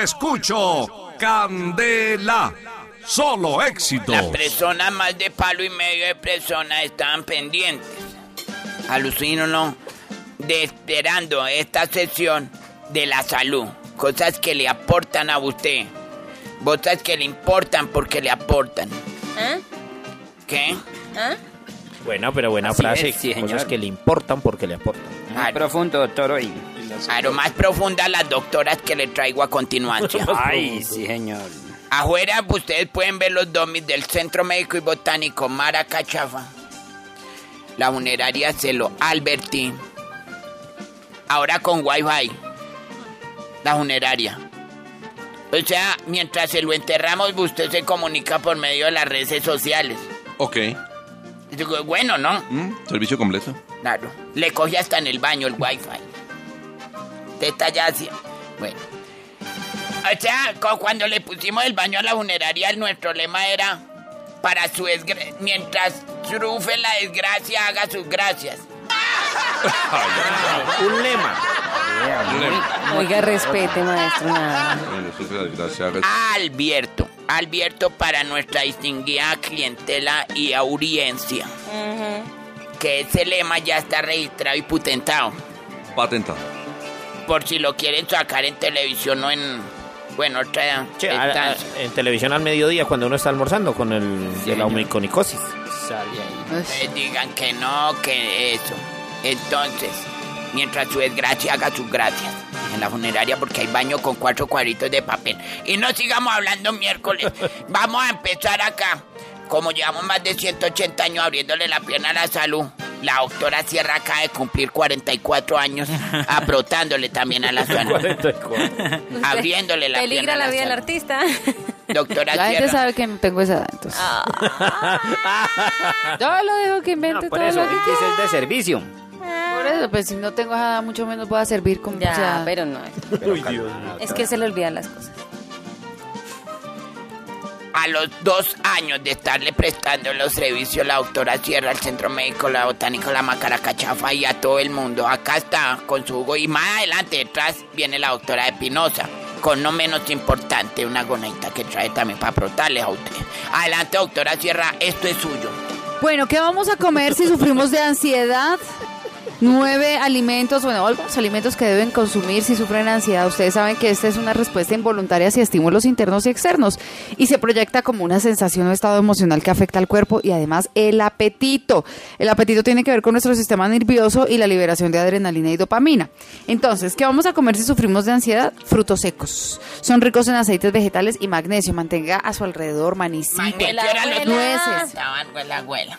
escucho Candela. Solo éxito. Las personas más de palo y medio de personas estaban pendientes. Alucino, ¿no? De esperando esta sesión de la salud. Cosas que le aportan a usted. Cosas que le importan porque le aportan. ¿Eh? ¿Qué? ¿Eh? Buena, pero buena Así frase. es, sí, Cosas que le importan porque le aportan. Muy Claro. profundo, doctor, hoy. Claro, más profunda las doctoras que le traigo a continuación. Ay, sí, señor. Afuera ustedes pueden ver los domis del Centro Médico y Botánico Maracachafa. La funeraria Celo Alberti. Ahora con Wi-Fi. La funeraria. O sea, mientras se lo enterramos, usted se comunica por medio de las redes sociales. Ok. Digo, Bueno, ¿no? Mm, Servicio completo. Claro. Le coge hasta en el baño el wifi. Teta ya hacía. Bueno. O sea, cuando le pusimos el baño a la funeraria, nuestro lema era para su mientras trufe la desgracia, haga sus gracias. Un lema. Oiga, respete, maestro. nada. Alberto. Alberto para nuestra distinguida clientela y audiencia. Que ese lema ya está registrado y patentado. Patentado. Por si lo quieren sacar en televisión o en. Bueno, otra. Che, a- a- instancia. en televisión al mediodía cuando uno está almorzando con el de la omiconicosis. Sale ahí. Ustedes digan que no, que eso. Entonces, mientras su desgracia haga sus gracias en la funeraria porque hay baño con cuatro cuadritos de papel. Y no sigamos hablando miércoles. Vamos a empezar acá. Como llevamos más de 180 años abriéndole la pierna a la salud, la doctora Sierra acaba de cumplir 44 años abrotándole también a la salud. Abriéndole la Peligra a la vida del artista. Doctora La gente Sierra. sabe que no tengo esa edad, entonces. Yo lo dejo que invente No, por todo eso, lo que quiera. es de servicio. Por eso, pues si no tengo esa edad, mucho menos voy a servir como Ya, o sea, pero no. Es que se le olvidan las cosas. A los dos años de estarle prestando los servicios la doctora Sierra al Centro Médico, la Botánico, la Macaracachafa y a todo el mundo. Acá está con su Hugo y más adelante detrás viene la doctora Espinosa. Con no menos importante, una gonadita que trae también para frotarles a usted. Adelante, doctora Sierra, esto es suyo. Bueno, ¿qué vamos a comer si sufrimos de ansiedad? Nueve alimentos, bueno, algunos alimentos que deben consumir si sufren ansiedad. Ustedes saben que esta es una respuesta involuntaria hacia estímulos internos y externos y se proyecta como una sensación o estado emocional que afecta al cuerpo y además el apetito. El apetito tiene que ver con nuestro sistema nervioso y la liberación de adrenalina y dopamina. Entonces, ¿qué vamos a comer si sufrimos de ansiedad? Frutos secos. Son ricos en aceites vegetales y magnesio. Mantenga a su alrededor manicito, nueces. Estaban con la abuela.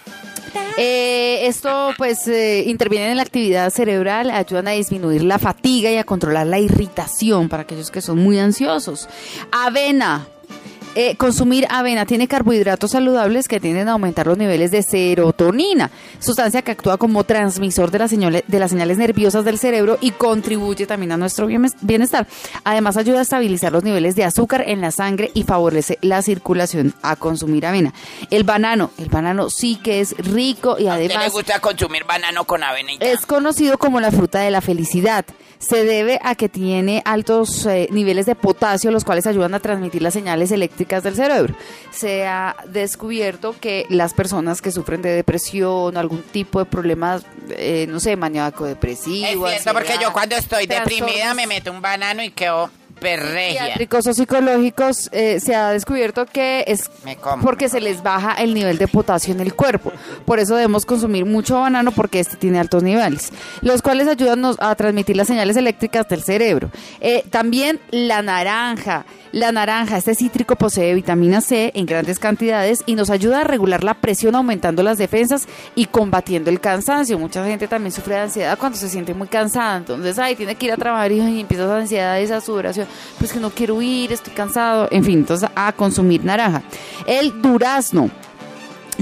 Eh, esto pues eh, interviene en la actividad cerebral, ayudan a disminuir la fatiga y a controlar la irritación para aquellos que son muy ansiosos. Avena. Eh, consumir avena tiene carbohidratos saludables que tienden a aumentar los niveles de serotonina, sustancia que actúa como transmisor de las señales, de las señales nerviosas del cerebro y contribuye también a nuestro bien- bienestar. Además ayuda a estabilizar los niveles de azúcar en la sangre y favorece la circulación a consumir avena. El banano, el banano sí que es rico y ¿A usted le además gusta consumir banano con avena y es conocido como la fruta de la felicidad. Se debe a que tiene altos eh, niveles de potasio, los cuales ayudan a transmitir las señales eléctricas del cerebro. Se ha descubierto que las personas que sufren de depresión, algún tipo de problemas, eh, no sé, maníaco depresivo, Es cierto, porque yo cuando estoy deprimida me meto un banano y quedo perregia. psiquiátricos o psicológicos, eh, se ha descubierto que es Me como. porque se les baja el nivel de potasio en el cuerpo. Por eso debemos consumir mucho banano porque este tiene altos niveles, los cuales ayudan a transmitir las señales eléctricas del cerebro. Eh, también la naranja. La naranja, este cítrico posee vitamina C en grandes cantidades y nos ayuda a regular la presión aumentando las defensas y combatiendo el cansancio. Mucha gente también sufre de ansiedad cuando se siente muy cansada. Entonces, ay, tiene que ir a trabajar y, empieza esa ansiedad, esa sudoración. Pues que no quiero ir, estoy cansado. En fin, entonces a consumir naranja. El durazno.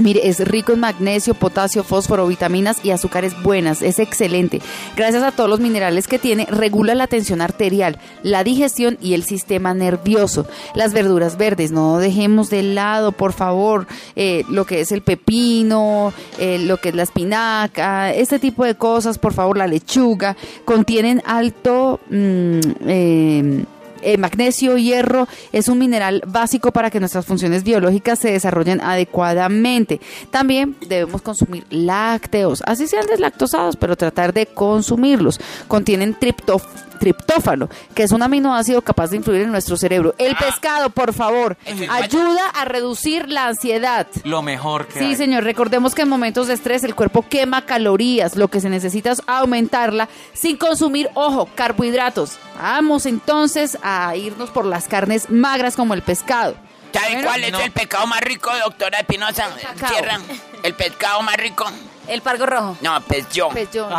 Mire, es rico en magnesio, potasio, fósforo, vitaminas y azúcares buenas. Es excelente. Gracias a todos los minerales que tiene, regula la tensión arterial, la digestión y el sistema nervioso. Las verduras verdes, no dejemos de lado, por favor, eh, lo que es el pepino, eh, lo que es la espinaca, este tipo de cosas, por favor, la lechuga, contienen alto... mm, eh, eh, magnesio, hierro, es un mineral básico para que nuestras funciones biológicas se desarrollen adecuadamente. También debemos consumir lácteos, así sean deslactosados, pero tratar de consumirlos. Contienen triptof triptófano, que es un aminoácido capaz de influir en nuestro cerebro. El pescado, por favor, ayuda a reducir la ansiedad. Lo mejor que Sí, hay. señor, recordemos que en momentos de estrés el cuerpo quema calorías, lo que se necesita es aumentarla sin consumir, ojo, carbohidratos. Vamos entonces a irnos por las carnes magras como el pescado. ¿Sabe Bueno, cuál es no. el pecado más rico, doctora Espinosa? cacao. Cierran. ¿El pescado más rico? El pargo rojo. No, pues yo. Pues Bueno,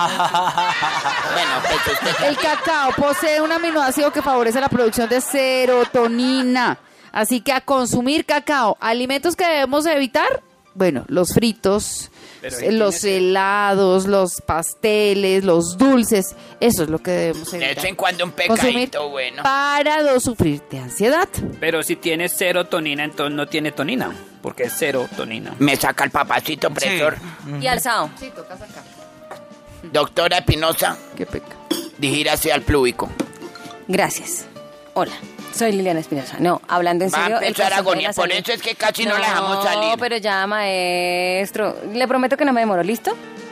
pues. El cacao posee un aminoácido que favorece la producción de serotonina. Así que a consumir cacao, alimentos que debemos evitar, bueno, los fritos, los helados, los pasteles, los dulces, eso es lo que debemos De evitar. vez en cuando un Consumir pecadito bueno. para no sufrir de ansiedad. Pero si tiene serotonina, entonces no tiene tonina. Porque es serotonina. Me saca el papacito presor. Y alzado. Sí, toca sacar. Doctora Espinosa, Qué peca. dirigírase al plúbico. Gracias. Hola. Soy Liliana Espinosa. No, hablando en Va a serio. el empezar agonía, por eso es que casi no la dejamos salir. No, pero ya, maestro. Le prometo que no me demoro. ¿Listo?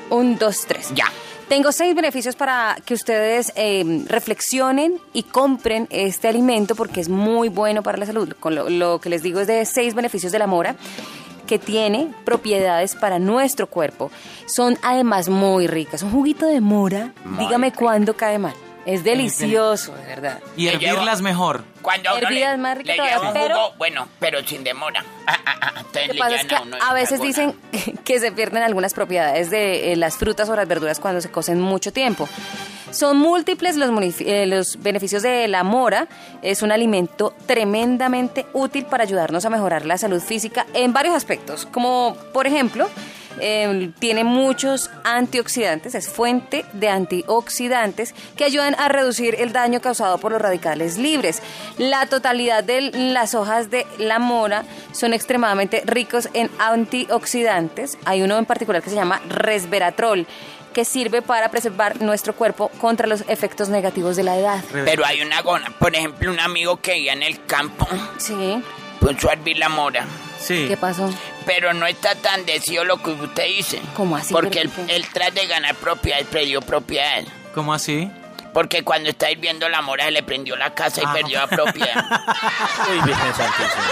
Un, dos, tres. Ya. Tengo seis beneficios para que ustedes eh, reflexionen y compren este alimento porque es muy bueno para la salud. Con lo, lo que les digo es de seis beneficios de la mora que tiene propiedades para nuestro cuerpo. Son además muy ricas. Un juguito de mora, dígame cuándo cae mal. Es delicioso, de verdad. Y Le hervirlas llevo- mejor. Cuando a uno Hervida le, es más rica le todavía, pero- jugo, bueno, pero sin demora. Ah, ah, ah, Lo que pasa es que a veces dicen que se pierden algunas propiedades de eh, las frutas o las verduras cuando se cocen mucho tiempo. Son múltiples los, eh, los beneficios de la mora. Es un alimento tremendamente útil para ayudarnos a mejorar la salud física en varios aspectos, como por ejemplo... eh, tiene muchos antioxidantes, es fuente de antioxidantes que ayudan a reducir el daño causado por los radicales libres. La totalidad de las hojas de la mora son extremadamente ricos en antioxidantes. Hay uno en particular que se llama resveratrol que sirve para preservar nuestro cuerpo contra los efectos negativos de la edad. Pero hay una gona, por ejemplo, un amigo que iba en el campo Sí, puso a hervir la mora. Sí. ¿qué pasó? Pero no está tan decido lo que usted dice. ¿Cómo así? Porque él, él tras de ganar propiedades perdió propiedades. ¿Cómo así? Porque cuando está hirviendo la mora se le prendió la casa y Ah. perdió la propiedad. Uy, Virgen Santísima.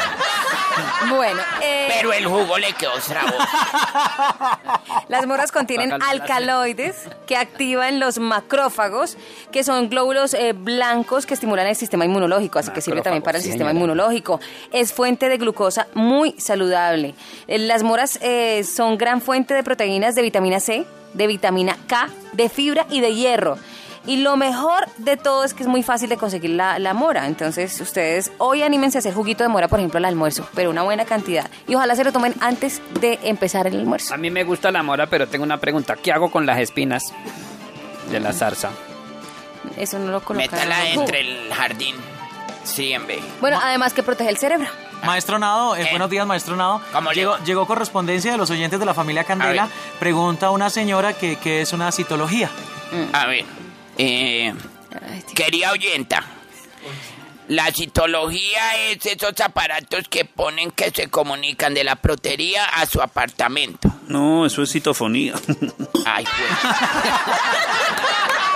Bueno, eh, Pero el jugo le quedó trabo. Las moras contienen alcaloides que activan los macrófagos, que son glóbulos eh, blancos que estimulan el sistema inmunológico, así que sirve también para el sí, sistema señora. inmunológico. Es fuente de glucosa muy saludable. Eh, Las moras eh, son gran fuente de proteínas de vitamina C, de vitamina K, de fibra y de hierro. Y lo mejor de todo es que es muy fácil de conseguir la, la mora. Entonces, ustedes hoy anímense a hacer juguito de mora, por ejemplo, al almuerzo, pero una buena cantidad. Y ojalá se lo tomen antes de empezar el almuerzo. A mí me gusta la mora, pero tengo una pregunta. ¿Qué hago con las espinas de la zarza? Eso no lo colocan. Métala entre el jardín. Sí, en vez. Bueno, además que protege el cerebro. Maestro Nado, eh, buenos días, maestro Nado. ¿Cómo le llegó, llegó correspondencia de los oyentes de la familia Candela. A. Pregunta una señora que, que es una citología. A ver. Eh, querida oyenta. La citología es esos aparatos que ponen que se comunican de la protería a su apartamento. No, eso es citofonía. Ay, pues.